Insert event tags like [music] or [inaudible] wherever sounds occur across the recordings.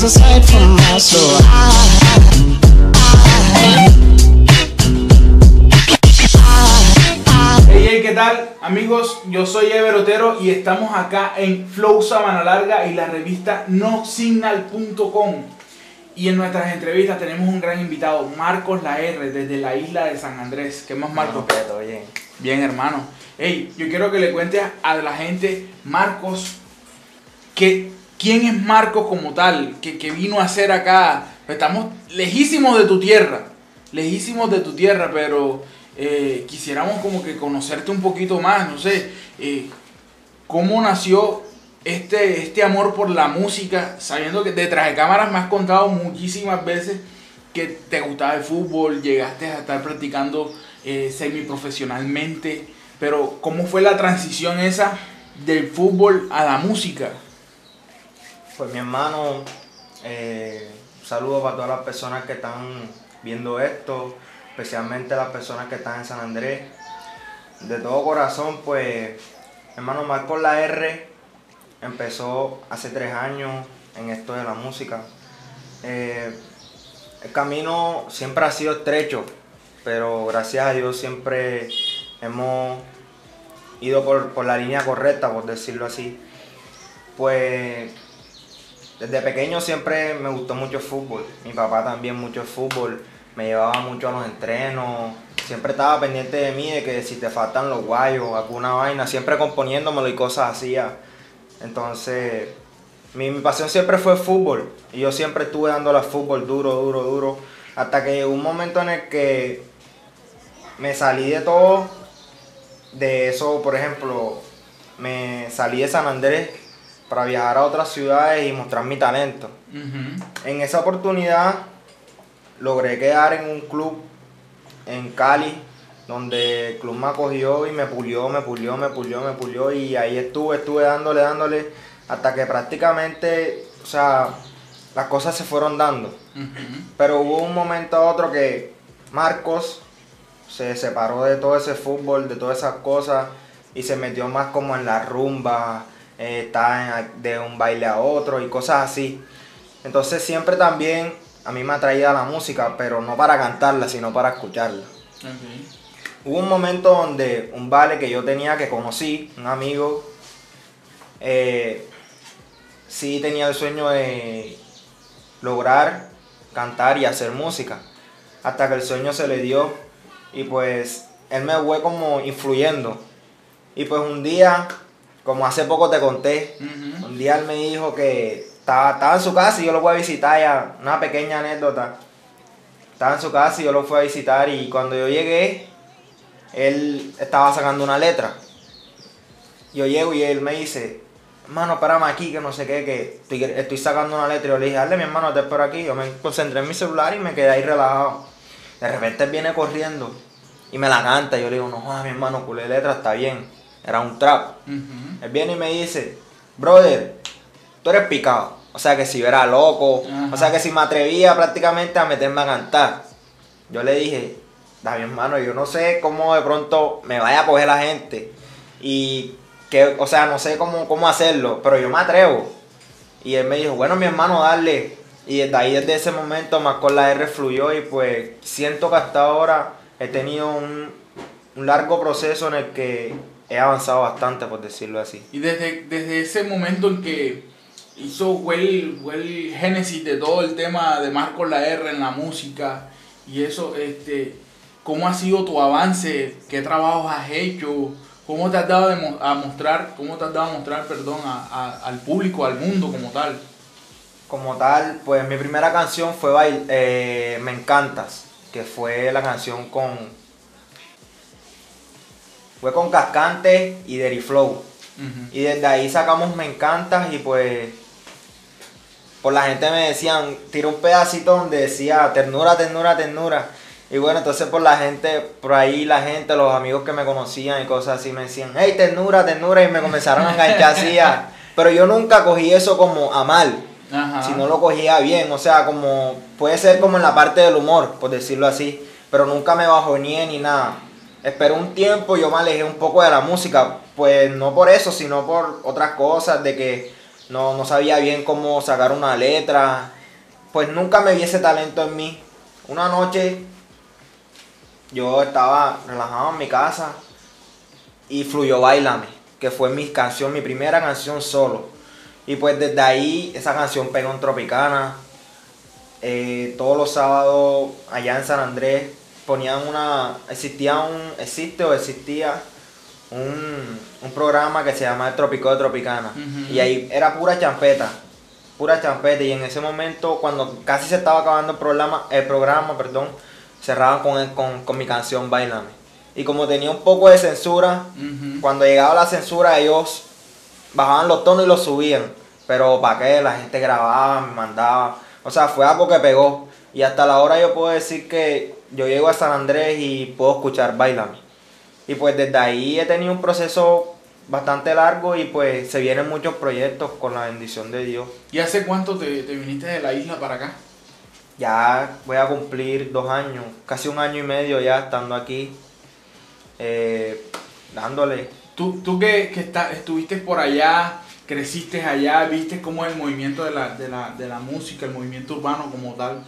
was a sight from my soul. Hey, hey, ¿qué tal? Amigos, yo soy Ever Otero y estamos acá en Flow Sabana Larga y la revista nosignal.com. Y en nuestras entrevistas tenemos un gran invitado, Marcos La R, desde la isla de San Andrés. ¿Qué más, Marcos? todo bien. Bien, hermano. Hey, yo quiero que le cuentes a la gente, Marcos, que, quién es Marcos como tal, que, que vino a hacer acá. Estamos lejísimos de tu tierra, lejísimos de tu tierra, pero eh, quisiéramos como que conocerte un poquito más, no sé, eh, cómo nació este, este amor por la música, sabiendo que detrás de cámaras me has contado muchísimas veces que te gustaba el fútbol, llegaste a estar practicando eh, semiprofesionalmente, pero ¿cómo fue la transición esa del fútbol a la música? Pues mi hermano, eh, saludo para todas las personas que están viendo esto, especialmente las personas que están en San Andrés. De todo corazón, pues, hermano Marcos La R empezó hace tres años en esto de la música. Eh, el camino siempre ha sido estrecho, pero gracias a Dios siempre hemos ido por, por la línea correcta, por decirlo así. Pues desde pequeño siempre me gustó mucho el fútbol. Mi papá también mucho el fútbol. Me llevaba mucho a los entrenos. Siempre estaba pendiente de mí, de que si te faltan los guayos, alguna vaina, siempre componiéndomelo y cosas así. Entonces, mi, pasión siempre fue el fútbol. Y yo siempre estuve dándole al fútbol duro, duro, duro. Hasta que llegó un momento en el que me salí de todo. De eso, por ejemplo, me salí de San Andrés para viajar a otras ciudades y mostrar mi talento. En esa oportunidad logré quedar en un club en Cali, donde el club me acogió y me pulió, me pulió, me pulió, me pulió y ahí estuve, estuve dándole, dándole, hasta que prácticamente, o sea, las cosas se fueron dando. Pero hubo un momento a otro que Marcos se separó de todo ese fútbol, de todas esas cosas y se metió más como en la rumba, eh, está en- de un baile a otro y cosas así. Entonces siempre también a mí me atraía la música, pero no para cantarla, sino para escucharla. Hubo un momento donde un vale que yo tenía que conocí, un amigo, eh, sí tenía el sueño de lograr cantar y hacer música. Hasta que el sueño se le dio y pues él me fue como influyendo. Y pues un día, como hace poco te conté, un día él me dijo que estaba, estaba en su casa y yo lo fui a visitar ya, una pequeña anécdota. Estaba en su casa y yo lo fui a visitar y cuando yo llegué, él estaba sacando una letra. Yo llego y él me dice, hermano, espérame aquí, que no sé qué, que estoy, estoy sacando una letra. Y yo le dije, dale, mi hermano, te espero aquí. Yo me concentré en mi celular y me quedé ahí relajado. De repente él viene corriendo y me la canta. Y yo le digo, no, mi hermano, culé letra, está bien. Era un trap. Él viene y me dice, brother, tú eres picado. O sea que si yo era loco, Ajá. o sea que si me atrevía prácticamente a meterme a cantar. Yo le dije, David hermano, yo no sé cómo de pronto me vaya a coger la gente. Y que, o sea, no sé cómo, cómo hacerlo, pero yo me atrevo. Y él me dijo, bueno, mi hermano, dale. Y desde ahí, desde ese momento, más con la R fluyó y pues siento que hasta ahora he tenido un, un largo proceso en el que he avanzado bastante, por decirlo así. Y desde, desde ese momento en que hizo, fue el, fue el génesis de todo el tema de Marcos La R en la música y eso, este, ¿cómo ha sido tu avance? ¿Qué trabajos has hecho? ¿Cómo te has dado de mo- a mostrar, cómo te has dado a mostrar, perdón, a- a- al público, al mundo como tal? Como tal, pues mi primera canción fue Bail- eh, Me Encantas, que fue la canción con. Fue con Cascante y Derry Flow. Ujú. Y desde ahí sacamos Me Encantas y pues. Por la gente me decían, tiré un pedacito donde decía ternura, ternura, ternura. Y bueno, entonces por la gente, por ahí la gente, los amigos que me conocían y cosas así me decían, hey, ternura, ternura, y me comenzaron a enganchar así. a- [laughs] Pero yo nunca cogí eso como a mal Ajá. si no lo cogía bien, o sea, como puede ser como en la parte del humor, por decirlo así, pero nunca me bajoneé ni nada. Esperé un tiempo, yo me alejé un poco de la música, pues no por eso, sino por otras cosas, de que no, no sabía bien cómo sacar una letra, pues nunca me vi ese talento en mí. Una noche yo estaba relajado en mi casa y fluyó Bailame, que fue mi canción, mi primera canción solo. Y pues desde ahí esa canción pegó en Tropicana. Eh, todos los sábados allá en San Andrés ponían una. Existía un. Existe o existía un, un programa que se llama El Tropico de Tropicana. Y ahí era pura champeta. Pura champeta. Y en ese momento, cuando casi se estaba acabando el programa, el programa, perdón, cerraban con, el- con, con mi canción Bailame. Y como tenía un poco de censura, cuando llegaba la censura ellos bajaban los tonos y los subían. Pero para qué, la gente grababa, me mandaba. O sea, fue algo que pegó. Y hasta la hora yo puedo decir que yo llego a San Andrés y puedo escuchar Bailame. Y pues desde ahí he tenido un proceso bastante largo y pues se vienen muchos proyectos con la bendición de Dios. ¿Y hace cuánto te, te viniste de la isla para acá? Ya voy a cumplir dos años, casi un año y medio ya estando aquí, eh, dándole. Tú, tú que, que está- estuviste por allá, creciste allá, viste cómo es el movimiento de la, de la, de la música, el movimiento urbano como tal,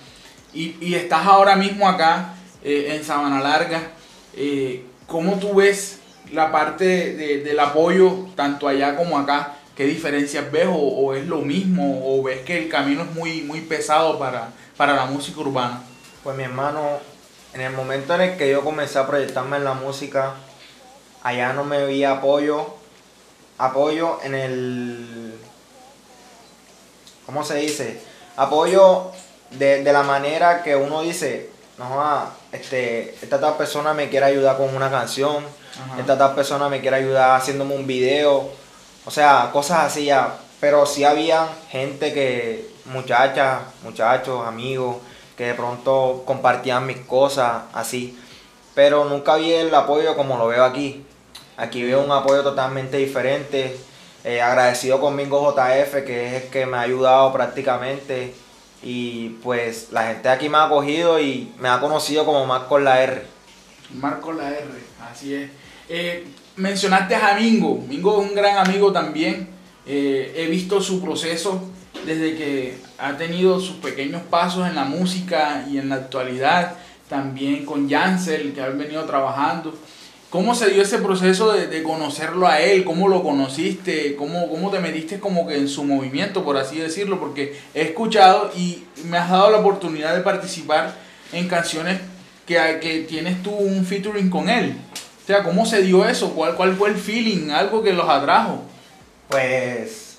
y, estás ahora mismo acá eh, en Sabana Larga, eh, ¿cómo tú ves la parte de- del apoyo tanto allá como acá? ¿Qué diferencias ves o, o es lo mismo o ves que el camino es muy, muy pesado para, para la música urbana? Pues mi hermano, en el momento en el que yo comencé a proyectarme en la música, allá no me vi apoyo, apoyo en el, ¿cómo se dice? Apoyo de, de la manera que uno dice, no, este, esta tal persona me quiere ayudar con una canción, Ajá. esta tal persona me quiere ayudar haciéndome un video, o sea, cosas así ya. Pero sí había gente que, muchachas, muchachos, amigos, que de pronto compartían mis cosas así. Pero nunca vi el apoyo como lo veo aquí. Aquí veo un apoyo totalmente diferente. Eh, agradecido con Mingo JF, que es el que me ha ayudado prácticamente. Y pues la gente aquí me ha acogido y me ha conocido como Marco la R. Marco la R, así es. Eh, mencionaste a Mingo. Mingo es un gran amigo también. Eh, he visto su proceso desde que ha tenido sus pequeños pasos en la música y en la actualidad. También con Jansel, que han venido trabajando. ¿Cómo se dio ese proceso de, conocerlo a él? ¿Cómo lo conociste? ¿Cómo, ¿Cómo te metiste como que en su movimiento, por así decirlo? Porque he escuchado y me has dado la oportunidad de participar en canciones que, que tienes tú un featuring con él. O sea, ¿cómo se dio eso? ¿Cuál, ¿Cuál fue el feeling? Algo que los atrajo. Pues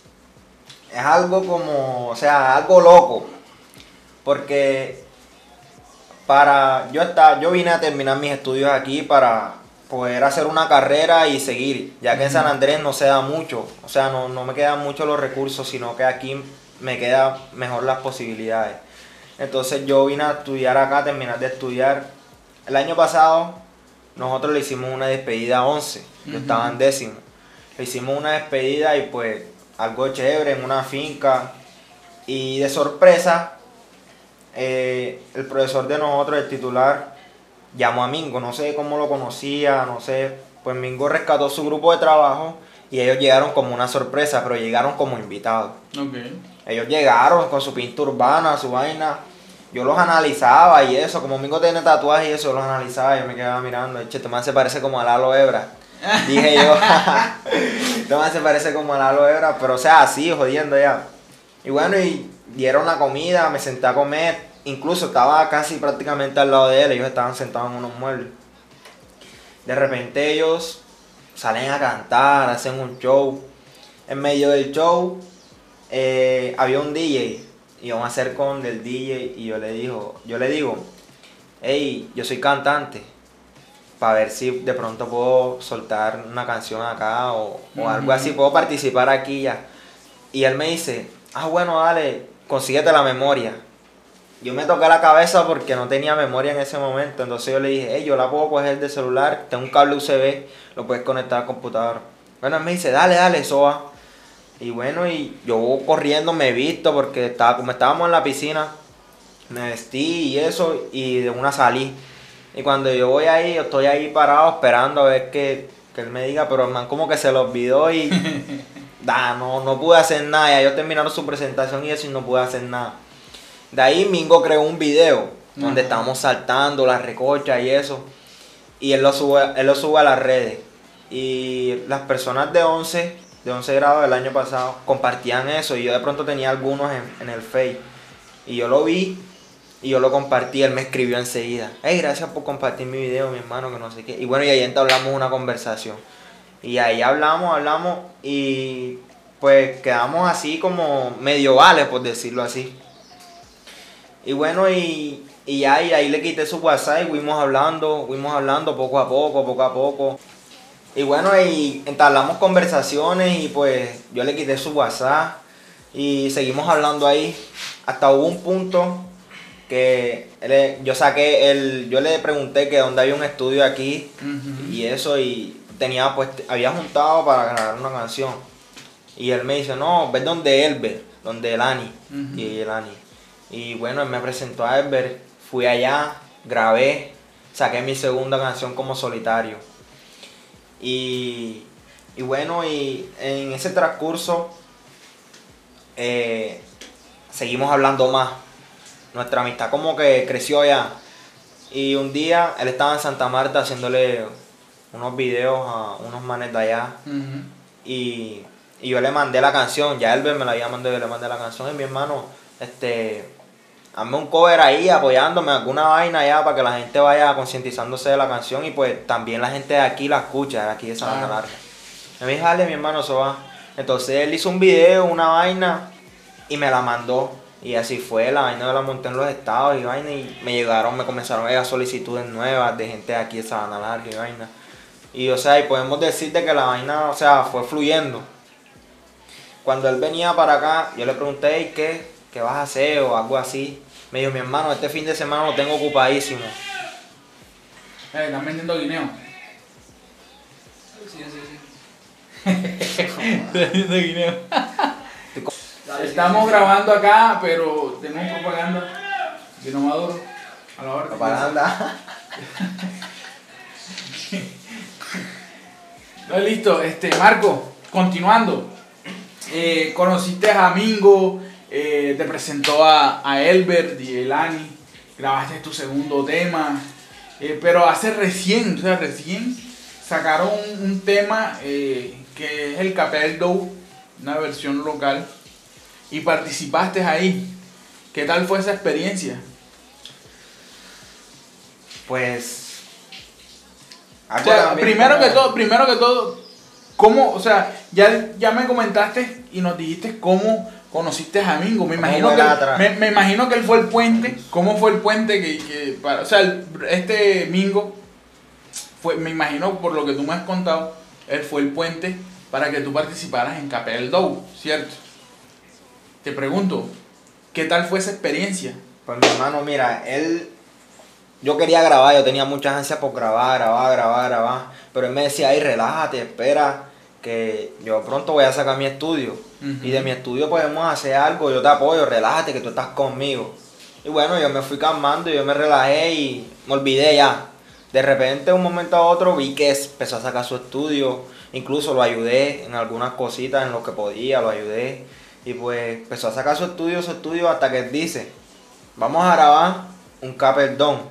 es algo como, o sea, algo loco. Porque para yo estar, yo vine a terminar mis estudios aquí para poder hacer una carrera y seguir, ya que en San Andrés no se da mucho, o sea, no, no me quedan mucho los recursos, sino que aquí me quedan mejor las posibilidades. Entonces yo vine a estudiar acá, a terminar de estudiar. El año pasado nosotros le hicimos una despedida a 11, yo estaba en décimo. Le hicimos una despedida y pues algo chévere en una finca. Y de sorpresa, eh, el profesor de nosotros, el titular, llamó a Mingo. No sé cómo lo conocía, no sé. Pues Mingo rescató su grupo de trabajo y ellos llegaron como una sorpresa, pero llegaron como invitados. Ok. Ellos llegaron con su pinta urbana, su vaina. Yo los analizaba y eso, como Mingo tiene tatuajes y eso, yo los analizaba y yo me quedaba mirando. Este man se parece como a Lalo Ebra. [laughs] Dije yo, [laughs] este man se parece como a Lalo Ebra, pero o sea, así, jodiendo ya. Y bueno, y dieron la comida, me senté a comer. Incluso estaba casi prácticamente al lado de él, ellos estaban sentados en unos muebles. De repente ellos salen a cantar, hacen un show. En medio del show eh, había un DJ y acerco con del DJ y yo le digo, yo le digo, hey, yo soy cantante, para ver si de pronto puedo soltar una canción acá o, o algo así, puedo participar aquí ya. Y él me dice, ah bueno, dale, consíguete la memoria. Yo me toqué la cabeza porque no tenía memoria en ese momento, entonces yo le dije, hey, yo la puedo coger de celular, tengo un cable USB, lo puedes conectar al computador. Bueno, él me dice, dale, dale, eso va. Y bueno, y yo corriendo me he visto porque estaba, como estábamos en la piscina, me vestí y eso, y de una salí. Y cuando yo voy ahí, yo estoy ahí parado esperando a ver que, que él me diga, pero el man como que se lo olvidó y, [laughs] da, no, no pude hacer nada. Ya ellos terminaron su presentación y eso y no pude hacer nada. De ahí Mingo creó un video donde estábamos saltando las recochas y eso. Y él lo sube, él lo sube a las redes. Y las personas de 11, de 11 grados del año pasado, compartían eso. Y yo de pronto tenía algunos en, en el Face. Y yo lo vi y yo lo compartí. Él me escribió enseguida. Hey, gracias por compartir mi video, mi hermano, que no sé qué. Y bueno, y ahí entablamos una conversación. Y ahí hablamos, hablamos. Y pues quedamos así como medio vale, por decirlo así. Y bueno, y, y ya y ahí le quité su WhatsApp y fuimos hablando, fuimos hablando poco a poco, poco a poco. Y bueno, y entablamos conversaciones y pues yo le quité su WhatsApp y seguimos hablando ahí. Hasta hubo un punto que él- yo saqué el, yo le pregunté que dónde había un estudio aquí y eso y tenía pues había juntado para grabar una canción. Y él me dice, no, ves donde Elber, donde Elani. Ujú. Y Elani. Y bueno, él me presentó a Elber, fui allá, grabé, saqué mi segunda canción como solitario. Y, y bueno, y en ese transcurso eh, seguimos hablando más. Nuestra amistad como que creció ya. Y un día él estaba en Santa Marta haciéndole unos videos a unos manes de allá. Y, y yo le mandé la canción, ya Elber me la había mandado, yo le mandé la canción y mi hermano, este, hazme un cover ahí apoyándome, alguna vaina ya para que la gente vaya concientizándose de la canción y pues también la gente de aquí la escucha, de aquí de Sabana. Larga. Y me dijo, dale mi hermano, eso va. Entonces él hizo un video, una vaina y me la mandó. Y así fue, la vaina yo la monté en los estados y vaina y me llegaron, me comenzaron a llegar solicitudes nuevas de gente de aquí de Sabana Larga y vaina. Y o sea, y podemos decir de que la vaina, o sea, fue fluyendo. Cuando él venía para acá, yo le pregunté, "Ey, ¿qué? ¿Qué vas a hacer? O algo así. Me dijo, mi hermano, este fin de semana lo tengo ocupadísimo. Eh, están vendiendo guineo. Sí, sí, sí. [laughs] Están vendiendo guineo. [laughs] Estamos grabando acá, pero tenemos propaganda. Vino Maduro. A la hora. Propaganda. [laughs] No, listo, este, Marco, continuando. Eh, conociste a Mingo, eh, te presentó a, a Elbert y Elani, grabaste tu segundo tema, eh, pero hace recién, o sea, recién sacaron un, un tema eh, que es el Capel Dow, una versión local, y participaste ahí. ¿Qué tal fue esa experiencia? Pues. O sea, primero como- que todo, primero que todo, ¿cómo, o sea, ya, ya me comentaste y nos dijiste cómo conociste a Mingo? Me ¿Cómo imagino, que, me, me imagino que él fue el puente. ¿Cómo fue el puente que, que para, o sea, el- este Mingo fue, me imagino por lo que tú me has contado, él fue el puente para que tú participaras en Capel Dow, ¿cierto? Te pregunto, ¿qué tal fue esa experiencia? Pues mi hermano, mira, él. Yo quería grabar, yo tenía muchas ansias por grabar, grabar, grabar, grabar. Pero él me decía, ay, relájate, espera, que yo pronto voy a sacar mi estudio. Y de mi estudio podemos hacer algo, yo te apoyo, relájate, que tú estás conmigo. Y bueno, yo me fui calmando, yo me relajé y me olvidé ya. De repente, de un momento a otro, vi que empezó a sacar su estudio. Incluso lo ayudé en algunas cositas, en lo que podía, lo ayudé. Y pues empezó a sacar su estudio, su estudio, hasta que él dice, vamos a grabar un Caperdón.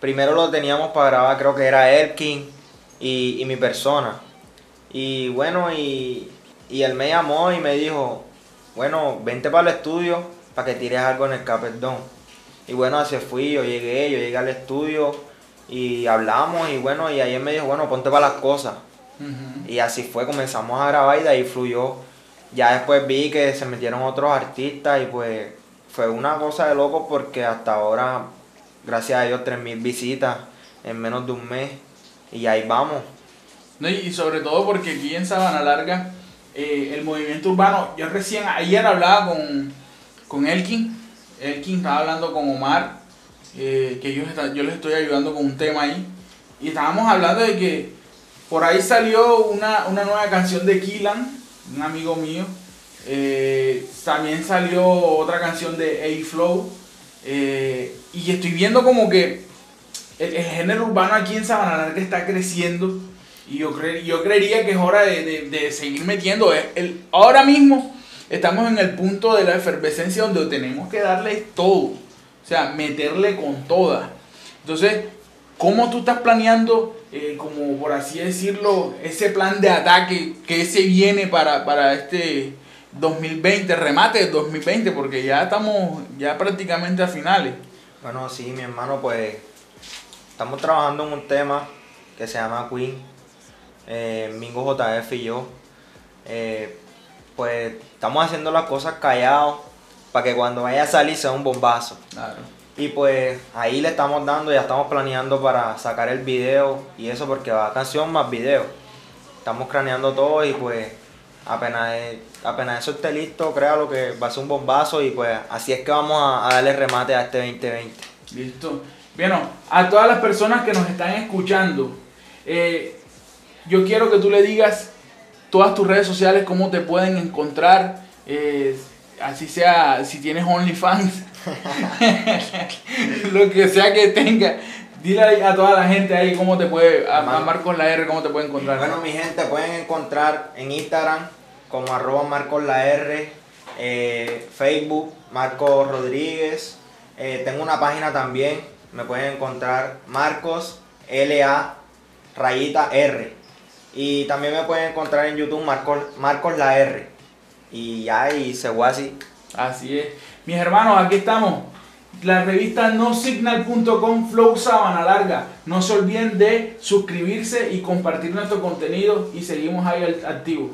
Primero lo teníamos para grabar, creo que era Elkin y, y mi persona. Y bueno, y, y él me llamó y me dijo, bueno, vente para el estudio para que tires algo en el Caperdón. Y bueno, así fui, yo llegué, yo llegué al estudio y hablamos y bueno, y ahí él me dijo, bueno, ponte para las cosas. Y así fue, comenzamos a grabar y de ahí fluyó. Ya después vi que se metieron otros artistas y pues fue una cosa de loco porque hasta ahora, gracias a Dios, 3.000 visitas en menos de un mes. Y ahí vamos. No, y sobre todo porque aquí en Sabana Larga, eh, el movimiento urbano, yo recién ayer hablaba con, con Elkin, Elkin estaba hablando con Omar, eh, que está- yo les estoy ayudando con un tema ahí, y estábamos hablando de que por ahí salió una, una nueva canción de Killan, un amigo mío, eh, también salió otra canción de A-Flow, eh, y estoy viendo como que el, el género urbano aquí en Sabana Larga está creciendo Y yo, cre- yo creería que es hora de, de- de seguir metiendo. El, ahora mismo estamos en el punto de la efervescencia donde tenemos que darle todo. O sea, meterle con toda. Entonces, ¿cómo tú estás planeando, eh, como por así decirlo, ese plan de ataque que se viene para, para este 2020, remate del 2020? Porque ya estamos ya prácticamente a finales. Bueno, sí, mi hermano, pues estamos trabajando en un tema que se llama Queen, eh, Mingo JF y yo. Eh, pues estamos haciendo las cosas callados para que cuando vaya a salir sea un bombazo. Claro. Y pues ahí le estamos dando, ya estamos planeando para sacar el video y eso porque va canción más video. Estamos craneando todo y pues apenas, apenas eso esté listo, créalo que va a ser un bombazo y pues así es que vamos a, a darle remate a este 2020. Listo. Bueno, a todas las personas que nos están escuchando, eh, yo quiero que tú le digas todas tus redes sociales, cómo te pueden encontrar, eh, así sea, si tienes OnlyFans, [laughs] lo que sea que tenga. Dile a toda la gente ahí cómo te puede, a, a. Marcos la R, cómo te puede encontrar. Bueno, mi gente, pueden encontrar en Instagram como arroba Marcos la R, eh, Facebook Marcos Rodríguez, eh, tengo una página también, me pueden encontrar Marcos LA rayita R y también me pueden encontrar en YouTube Marcos, Marcos la R y ya y se fue así. Así es. Mis hermanos, aquí estamos. La revista nosignal.com Flow Sabana Larga. No se olviden de suscribirse y compartir nuestro contenido y seguimos ahí activos.